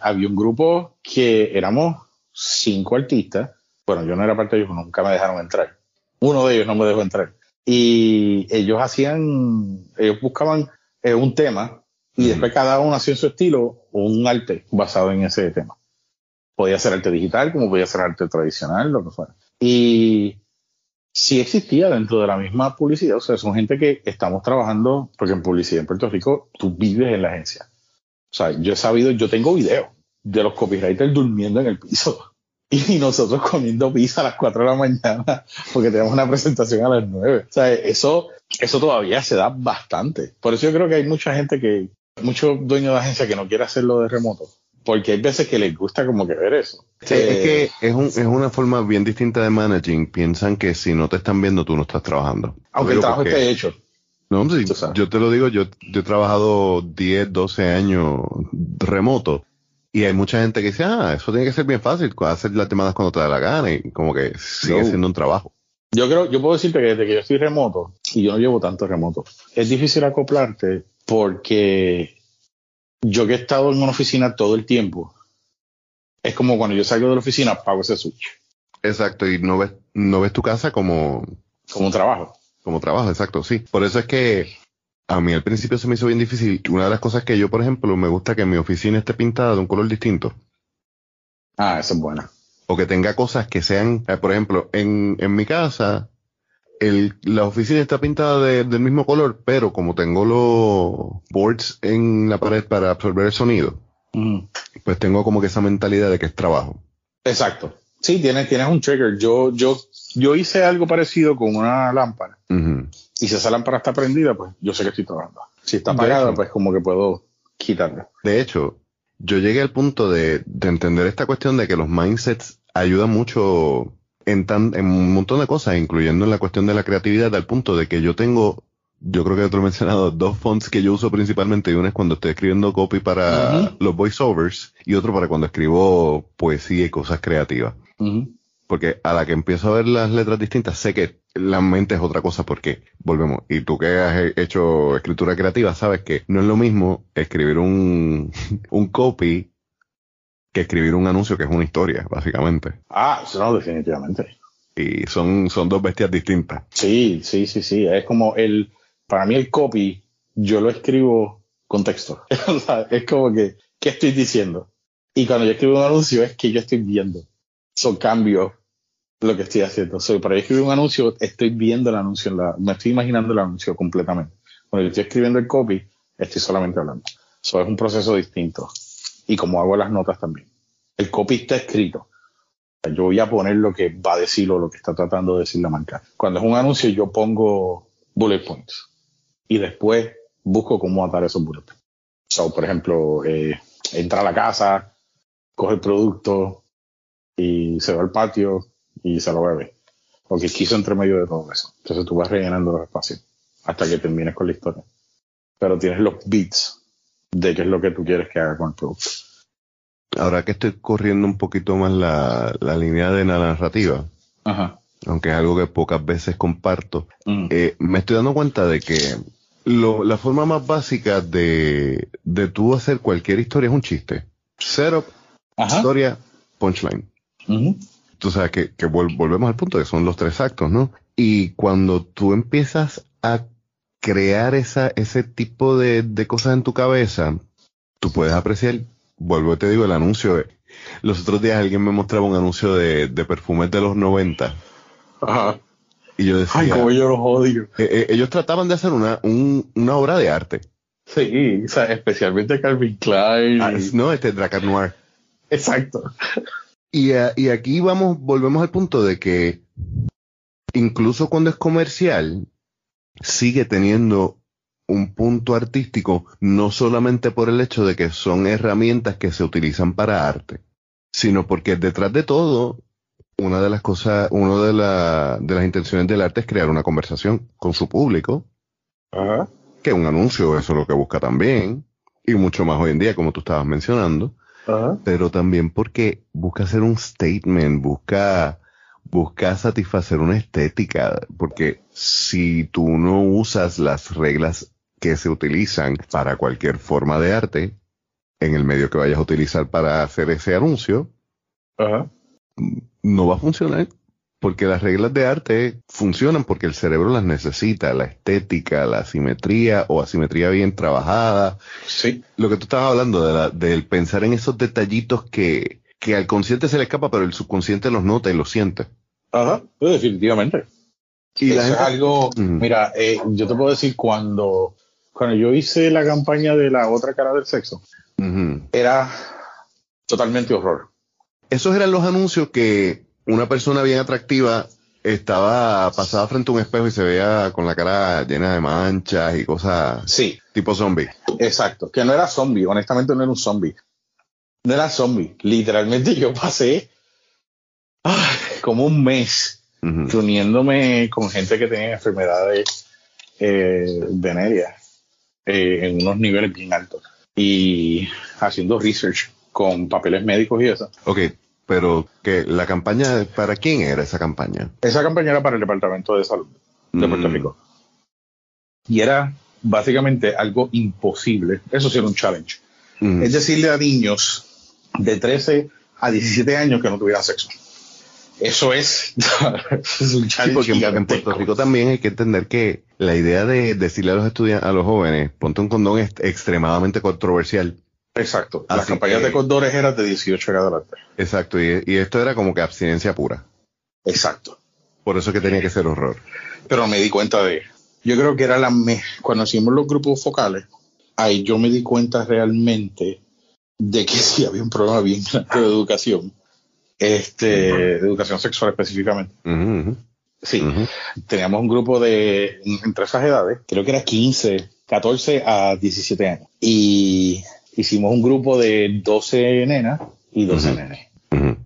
había un grupo que éramos cinco artistas. Bueno, yo no era parte de ellos, nunca me dejaron entrar. Uno de ellos no me dejó entrar. Y ellos hacían, ellos buscaban eh, un tema y después cada uno hacía en su estilo un arte basado en ese tema. Podía ser arte digital, como podía ser arte tradicional, lo que fuera. Y sí existía dentro de la misma publicidad, o sea, son gente que estamos trabajando, porque en publicidad en Puerto Rico tú vives en la agencia. O sea, yo he sabido, yo tengo videos de los copywriters durmiendo en el piso y nosotros comiendo pizza a las 4 de la mañana porque tenemos una presentación a las 9. O sea, eso, eso todavía se da bastante. Por eso yo creo que hay mucha gente que, muchos dueños de agencia que no quiere hacerlo de remoto. Porque hay veces que les gusta como que ver eso. Sí, es que es, un, es, una forma bien distinta de managing. Piensan que si no te están viendo, tú no estás trabajando. Aunque el trabajo esté hecho. No, sí, yo te lo digo, yo, yo he trabajado 10, 12 años remoto y hay mucha gente que dice, ah, eso tiene que ser bien fácil, hacer las llamadas cuando te da la gana y como que sigue siendo un trabajo. Yo creo, yo puedo decirte que desde que yo estoy remoto, y yo no llevo tanto remoto, es difícil acoplarte porque yo que he estado en una oficina todo el tiempo, es como cuando yo salgo de la oficina, pago ese switch. Exacto, y no ves, no ves tu casa como... Como un trabajo. Como trabajo, exacto, sí. Por eso es que a mí al principio se me hizo bien difícil. Una de las cosas que yo, por ejemplo, me gusta que mi oficina esté pintada de un color distinto. Ah, eso es buena. O que tenga cosas que sean, eh, por ejemplo, en, en mi casa, el, la oficina está pintada del mismo color, pero como tengo los boards en la pared para absorber el sonido, pues tengo como que esa mentalidad de que es trabajo. Exacto. Sí, tienes, tienes un trigger. Yo, yo, yo hice algo parecido con una lámpara. Y si esa lámpara está prendida, pues yo sé que estoy trabajando. Si está apagada, pues como que puedo quitarla. De hecho, yo llegué al punto de, de entender esta cuestión de que los mindsets ayudan mucho en, tan, en un montón de cosas, incluyendo en la cuestión de la creatividad, al punto de que yo tengo, yo creo que te lo he mencionado, dos fonts que yo uso principalmente, y uno es cuando estoy escribiendo copy para los voiceovers, y otro para cuando escribo poesía y cosas creativas. Porque a la que empiezo a ver las letras distintas, sé que la mente es otra cosa porque, volvemos, y tú que has hecho escritura creativa, sabes que no es lo mismo escribir un, un copy que escribir un anuncio que es una historia, básicamente. Ah, no, definitivamente. Y son, son dos bestias distintas. Sí, sí, sí, sí. Es como el, para mí el copy, yo lo escribo con texto. o sea, es como que, ¿qué estoy diciendo? Y cuando yo escribo un anuncio es que yo estoy viendo. Son cambios lo que estoy haciendo. Soy para escribir un anuncio, estoy viendo el anuncio, me estoy imaginando el anuncio completamente. Cuando yo estoy escribiendo el copy, estoy solamente hablando. Eso es un proceso distinto y como hago las notas también. El copy está escrito. Yo voy a poner lo que va a decir o lo que está tratando de decir la marca. Cuando es un anuncio, yo pongo bullet points y después busco cómo atar esos bullet points. So, por ejemplo, eh, entra a la casa, coge el producto y se va al patio y se lo bebe. Porque quiso entre medio de todo eso. Entonces tú vas rellenando los espacios hasta que termines con la historia. Pero tienes los beats de qué es lo que tú quieres que haga con el producto. Ahora que estoy corriendo un poquito más la, línea de la narrativa, aunque es algo que pocas veces comparto, mm. eh, me estoy dando cuenta de que la forma más básica de, de tú hacer cualquier historia es un chiste. Setup, historia, punchline. Tú sabes que, que volvemos al punto que son los tres actos, ¿no? Y cuando tú empiezas a crear esa, ese tipo de, de cosas en tu cabeza, tú puedes apreciar, vuelvo y te digo, el anuncio. los otros días alguien me mostraba un anuncio de, de perfumes de los 90. Ajá. Y yo decía. Ay, como yo los odio. Eh, eh, ellos trataban de hacer una, un, una obra de arte. Sí, o sea, especialmente Calvin Klein. Ah, no, este Dracar Noir. Exacto. Y, eh, y aquí vamos, volvemos al punto de que incluso cuando es comercial, sigue teniendo un punto artístico, no solamente por el hecho de que son herramientas que se utilizan para arte, sino porque detrás de todo, una de las cosas, una de, de las intenciones del arte es crear una conversación con su público, que un anuncio, eso es lo que busca también, y mucho más hoy en día, como tú estabas mencionando, pero también porque busca hacer un statement, busca busca satisfacer una estética, porque si tú no usas las reglas que se utilizan para cualquier forma de arte, en el medio que vayas a utilizar para hacer ese anuncio, no va a funcionar. Porque las reglas de arte funcionan porque el cerebro las necesita, la estética, la simetría o asimetría bien trabajada. Sí. Lo que tú estabas hablando de la, del pensar en esos detallitos que, que al consciente se le escapa, pero el subconsciente los nota y los siente. Ajá, pues definitivamente. Y la es algo, mira, eh, yo te puedo decir cuando, cuando yo hice la campaña de la otra cara del sexo, era totalmente horror. Esos eran los anuncios que una persona bien atractiva estaba pasada frente a un espejo y se veía con la cara llena de manchas y cosas Sí, tipo zombie. exacto. Que no era zombie, honestamente no era un zombie. No era zombie. Literalmente yo pasé ay, como un mes Ujú. reuniéndome con gente que tenía enfermedades eh, venéreas eh, en unos niveles bien altos y haciendo research con papeles médicos y eso. Ok, pero que la campaña, ¿para quién era esa campaña? Esa campaña era para el Departamento de Salud de Puerto Mm. Rico. Y era básicamente algo imposible. Eso sí era un challenge. Ujú. Es decirle a niños de 13 a 17 años que no tuvieran sexo. Eso es, es un Sí, challenge porque en-. Puerto Rico también hay que entender que la idea de decirle a los estudiantes, a los jóvenes, ponte un condón es extremadamente controversial. Exacto. Las campañas que- de condores eran de 18 en adelante. Exacto, y, y esto era como que abstinencia pura. Exacto. Por eso que tenía que ser horror. Pero me di cuenta de. Yo creo que era la. me- Cuando hicimos los grupos focales, ahí yo me di cuenta realmente de que sí había un problema bien grande de educación. Este, de educación sexual específicamente. Sí, teníamos un grupo de entre esas edades, creo que era 15, 14 a 17 años. Y hicimos un grupo de 12 nenas y 12 Ujú. nenes. Ujú.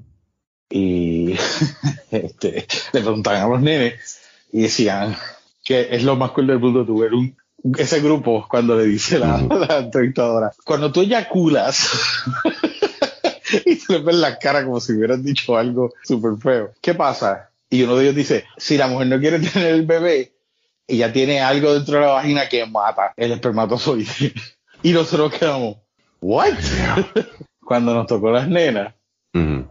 y este, le preguntaban a los nenes y decían que es lo más cool del mundo tu ver un ese grupo cuando le dice la, la entrevistadora cuando tú eyaculas y se le ven la cara como si hubieran dicho algo súper feo ¿qué pasa? y uno de ellos dice si la mujer no quiere tener el bebé ella tiene algo dentro de la vagina que mata el espermatozoide y nosotros quedamos ¿what? cuando nos tocó las nenas Ujú.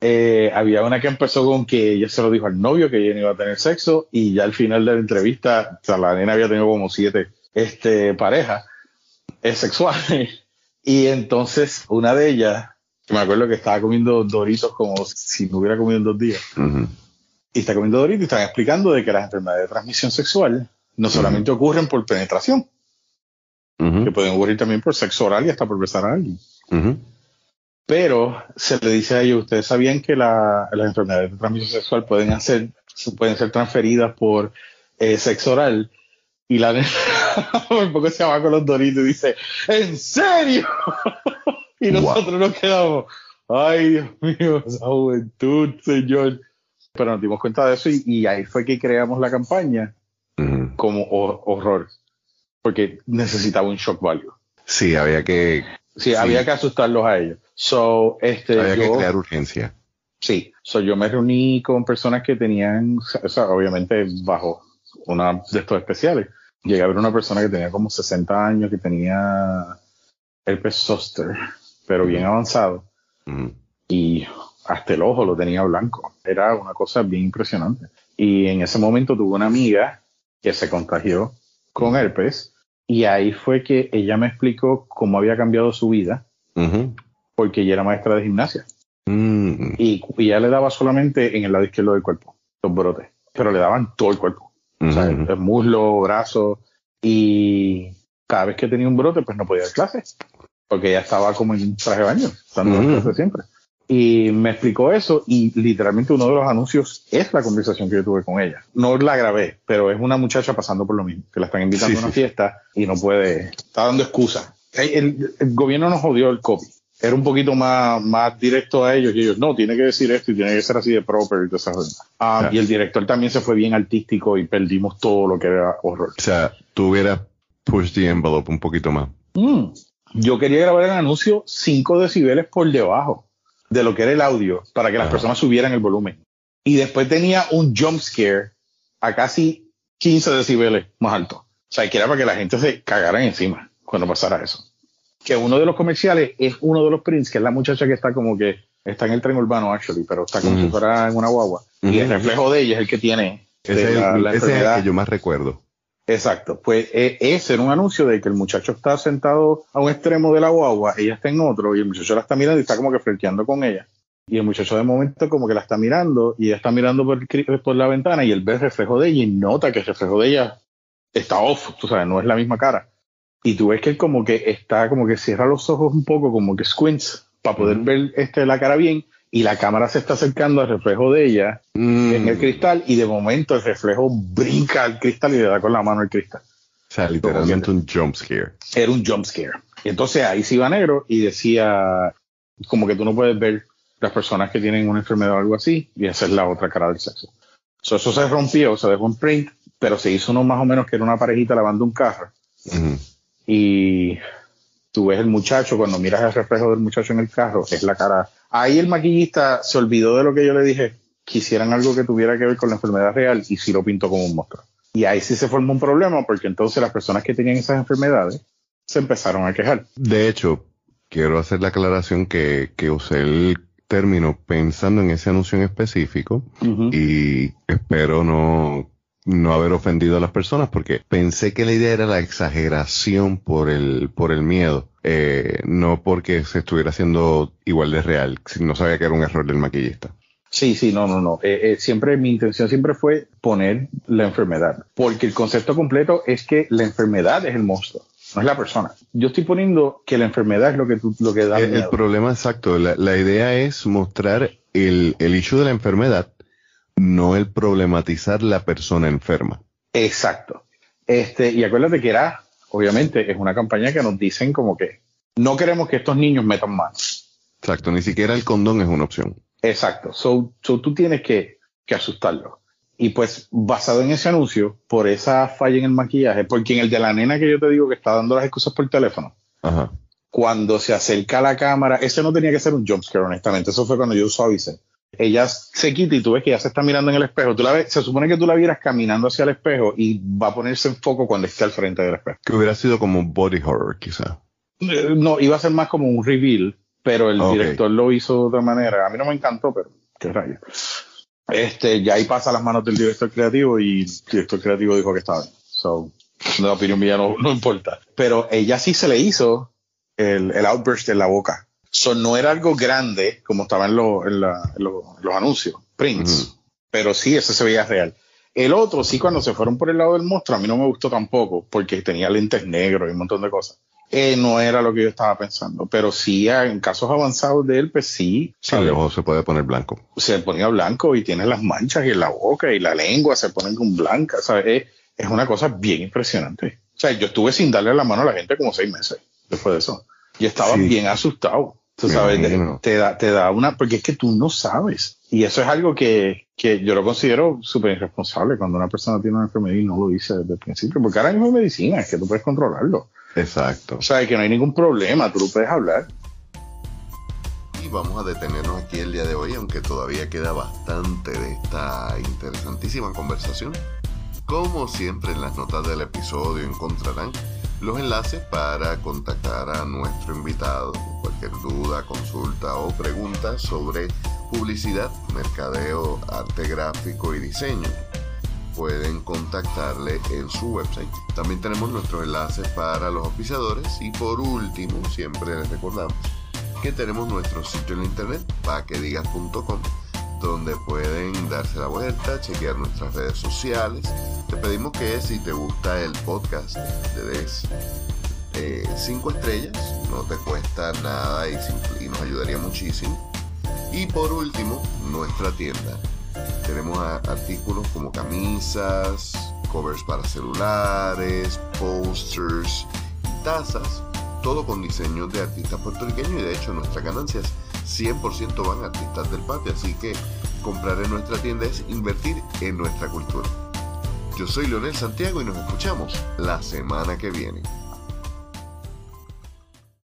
eh, había una que empezó con que ella se lo dijo al novio que ella no iba a tener sexo y ya al final de la entrevista, o sea, la nena había tenido como siete este, parejas eh, sexuales y entonces una de ellas, me acuerdo que estaba comiendo doritos como si no hubiera comido en dos días Ujú. y está comiendo doritos y están explicando de que las enfermedades de transmisión sexual no solamente ocurren por penetración, Ujú. que pueden ocurrir también por sexo oral y hasta por besar a alguien. Ujú. Pero se le dice a ellos, ustedes sabían que la- las enfermedades de transmisión sexual pueden, hacer, pueden ser transferidas por eh, sexo oral. Y la nena un poco se va con los doritos y dice, ¿en serio? y nosotros nos quedamos, ay Dios mío, esa juventud, señor. Pero nos dimos cuenta de eso y, y ahí fue que creamos la campaña como ho- horror, porque necesitaba un shock value. Sí, había que, Sí, Sí. había que asustarlos a ellos. So, este, había que crear urgencia. Sí, so, yo me reuní con personas que tenían, o sea, obviamente bajo una de estos especiales. Llegué a ver una persona que tenía como 60 años, que tenía herpes zoster, pero bien avanzado, Ujú. y hasta el ojo lo tenía blanco. Era una cosa bien impresionante. Y en ese momento tuve una amiga que se contagió con herpes, y ahí fue que ella me explicó cómo había cambiado su vida, porque ella era maestra de gimnasia. Mm. y, y ya le daba solamente en el lado izquierdo del cuerpo, los brotes, pero le daban todo el cuerpo, o sea, el muslo, brazo, y cada vez que tenía un brote, pues no podía dar clases, porque ella estaba como en un traje de baño, dando clases siempre. Y me explicó eso, y literalmente uno de los anuncios es la conversación que yo tuve con ella. No la grabé, pero es una muchacha pasando por lo mismo, que la están invitando Sí, a una sí. fiesta y no puede, está dando excusas. El, el- gobierno nos jodió el COVID. Era un poquito más, más directo a ellos y ellos, no, tiene que decir esto y tiene que ser así de proper y todas esas cosas. Ah. Y el director también se fue bien artístico y perdimos todo lo que era horror. O sea, tú hubieras push the envelope un poquito más. Mm. Yo quería grabar el anuncio 5 decibeles por debajo de lo que era el audio para que las personas subieran el volumen. Y después tenía un jump scare a casi 15 decibeles más alto. O sea, que era para que la gente se cagara encima cuando pasara eso. Que uno de los comerciales es uno de los prints, que es la muchacha que está como que está en el tren urbano, actually, pero está como si fuera en una guagua. Y el reflejo de ella es el que tiene ese, la, el, ese es el que yo más recuerdo. Exacto, pues e, ese era un anuncio de que el muchacho está sentado a un extremo de la guagua, ella está en otro, y el muchacho la está mirando y está como que frenteando con ella. Y el muchacho de momento como que la está mirando y ella está mirando por, por la ventana y él ve el reflejo de ella y nota que el reflejo de ella está off, tú sabes, no es la misma cara. Y tú ves que él como que está, como que cierra los ojos un poco, como que squints, para poder ver este, la cara bien, y la cámara se está acercando al reflejo de ella en el mm. cristal, y de momento el reflejo brinca al cristal y le da con la mano el cristal. O sea, literalmente un jump scare. Era un jump scare. Entonces ahí se iba negro y decía, como que tú no puedes ver las personas que tienen una enfermedad o algo así, y esa es la otra cara del sexo. eso se rompió, se dejó un print, pero se hizo uno más o menos que era una parejita lavando un carro. Y tú ves el muchacho, cuando miras el reflejo del muchacho en el carro, es la cara. Ahí el maquillista se olvidó de lo que yo le dije, quisieran algo que tuviera que ver con la enfermedad real y sí lo pintó como un monstruo. Y ahí sí se formó un problema porque entonces las personas que tenían esas enfermedades se empezaron a quejar. De hecho, quiero hacer la aclaración que, que usé el término pensando en ese anuncio en específico y espero no no haber ofendido a las personas porque pensé que la idea era la exageración por el, por el miedo, eh, no porque se estuviera haciendo igual de real, no sabía que era un error del maquillista. Sí, sí, no, no, no. Eh, eh, siempre mi intención siempre fue poner la enfermedad, porque el concepto completo es que la enfermedad es el monstruo, no es la persona. Yo estoy poniendo que la enfermedad es lo que tú, lo que da. El, el problema exacto, la, la, idea es mostrar el, el issue de la enfermedad no el problematizar la persona enferma. Exacto. Este, y acuérdate que era, obviamente, es una campaña que nos dicen como que no queremos que estos niños metan manos. Exacto, ni siquiera el condón es una opción. Exacto. So, tú tienes que, que asustarlo. Y pues, basado en ese anuncio, por esa falla en el maquillaje, porque en el de la nena que yo te digo que está dando las excusas por teléfono, cuando se acerca a la cámara, ese no tenía que ser un jumpscare, honestamente. Eso fue cuando yo suavicé ella se quita y tú ves que ya se está mirando en el espejo. Tú la ves, se supone que tú la vieras caminando hacia el espejo y va a ponerse en foco cuando esté al frente del espejo. Que hubiera sido como un body horror, quizá. Eh, no, iba a ser más como un reveal, pero el director lo hizo de otra manera. A mí no me encantó, pero qué rayo. Este, ya ahí pasa a las manos del director creativo y el director creativo dijo que estaba bien. So, la opinión mía no, no importa. Pero ella sí se le hizo el, el outburst en la boca So, no era algo grande como estaba en, los anuncios, prints, pero sí, ese se veía real. El otro, sí, cuando se fueron por el lado del monstruo, a mí no me gustó tampoco, porque tenía lentes negros y un montón de cosas. Eh, no era lo que yo estaba pensando, pero sí, en casos avanzados de él, pues sí. Sí, el ojo se puede poner blanco. Se ponía blanco y tiene las manchas y en la boca y la lengua se pone con blanca, ¿sabes? Es, es una cosa bien impresionante. O sea, yo estuve sin darle la mano a la gente como seis meses después de eso. Y estaba bien asustado. Tú sabes, te, da, te da una, porque es que tú no sabes. Y eso es algo que, que yo lo considero súper irresponsable cuando una persona tiene una enfermedad y no lo dice desde el principio, porque ahora mismo hay medicina, es que tú puedes controlarlo. Exacto. O sea, que no hay ningún problema, tú lo puedes hablar. Y vamos a detenernos aquí el día de hoy, aunque todavía queda bastante de esta interesantísima conversación. Como siempre en las notas del episodio encontrarán los enlaces para contactar a nuestro invitado. Cualquier duda, consulta o pregunta sobre publicidad, mercadeo, arte gráfico y diseño. Pueden contactarle en su website. También tenemos nuestros enlaces para los oficiadores y por último, siempre les recordamos que tenemos nuestro sitio en internet, paquedigas.com donde pueden darse la vuelta, chequear nuestras redes sociales. Te pedimos que si te gusta el podcast, te des 5 eh, estrellas, no te cuesta nada y, nos ayudaría muchísimo. Y por último, nuestra tienda. Tenemos artículos como camisas, covers para celulares, posters y tazas, todo con diseños de artistas puertorriqueños y de hecho nuestras ganancias 100% van artistas del patio, así que comprar en nuestra tienda es invertir en nuestra cultura. Yo soy Leonel Santiago y nos escuchamos la semana que viene.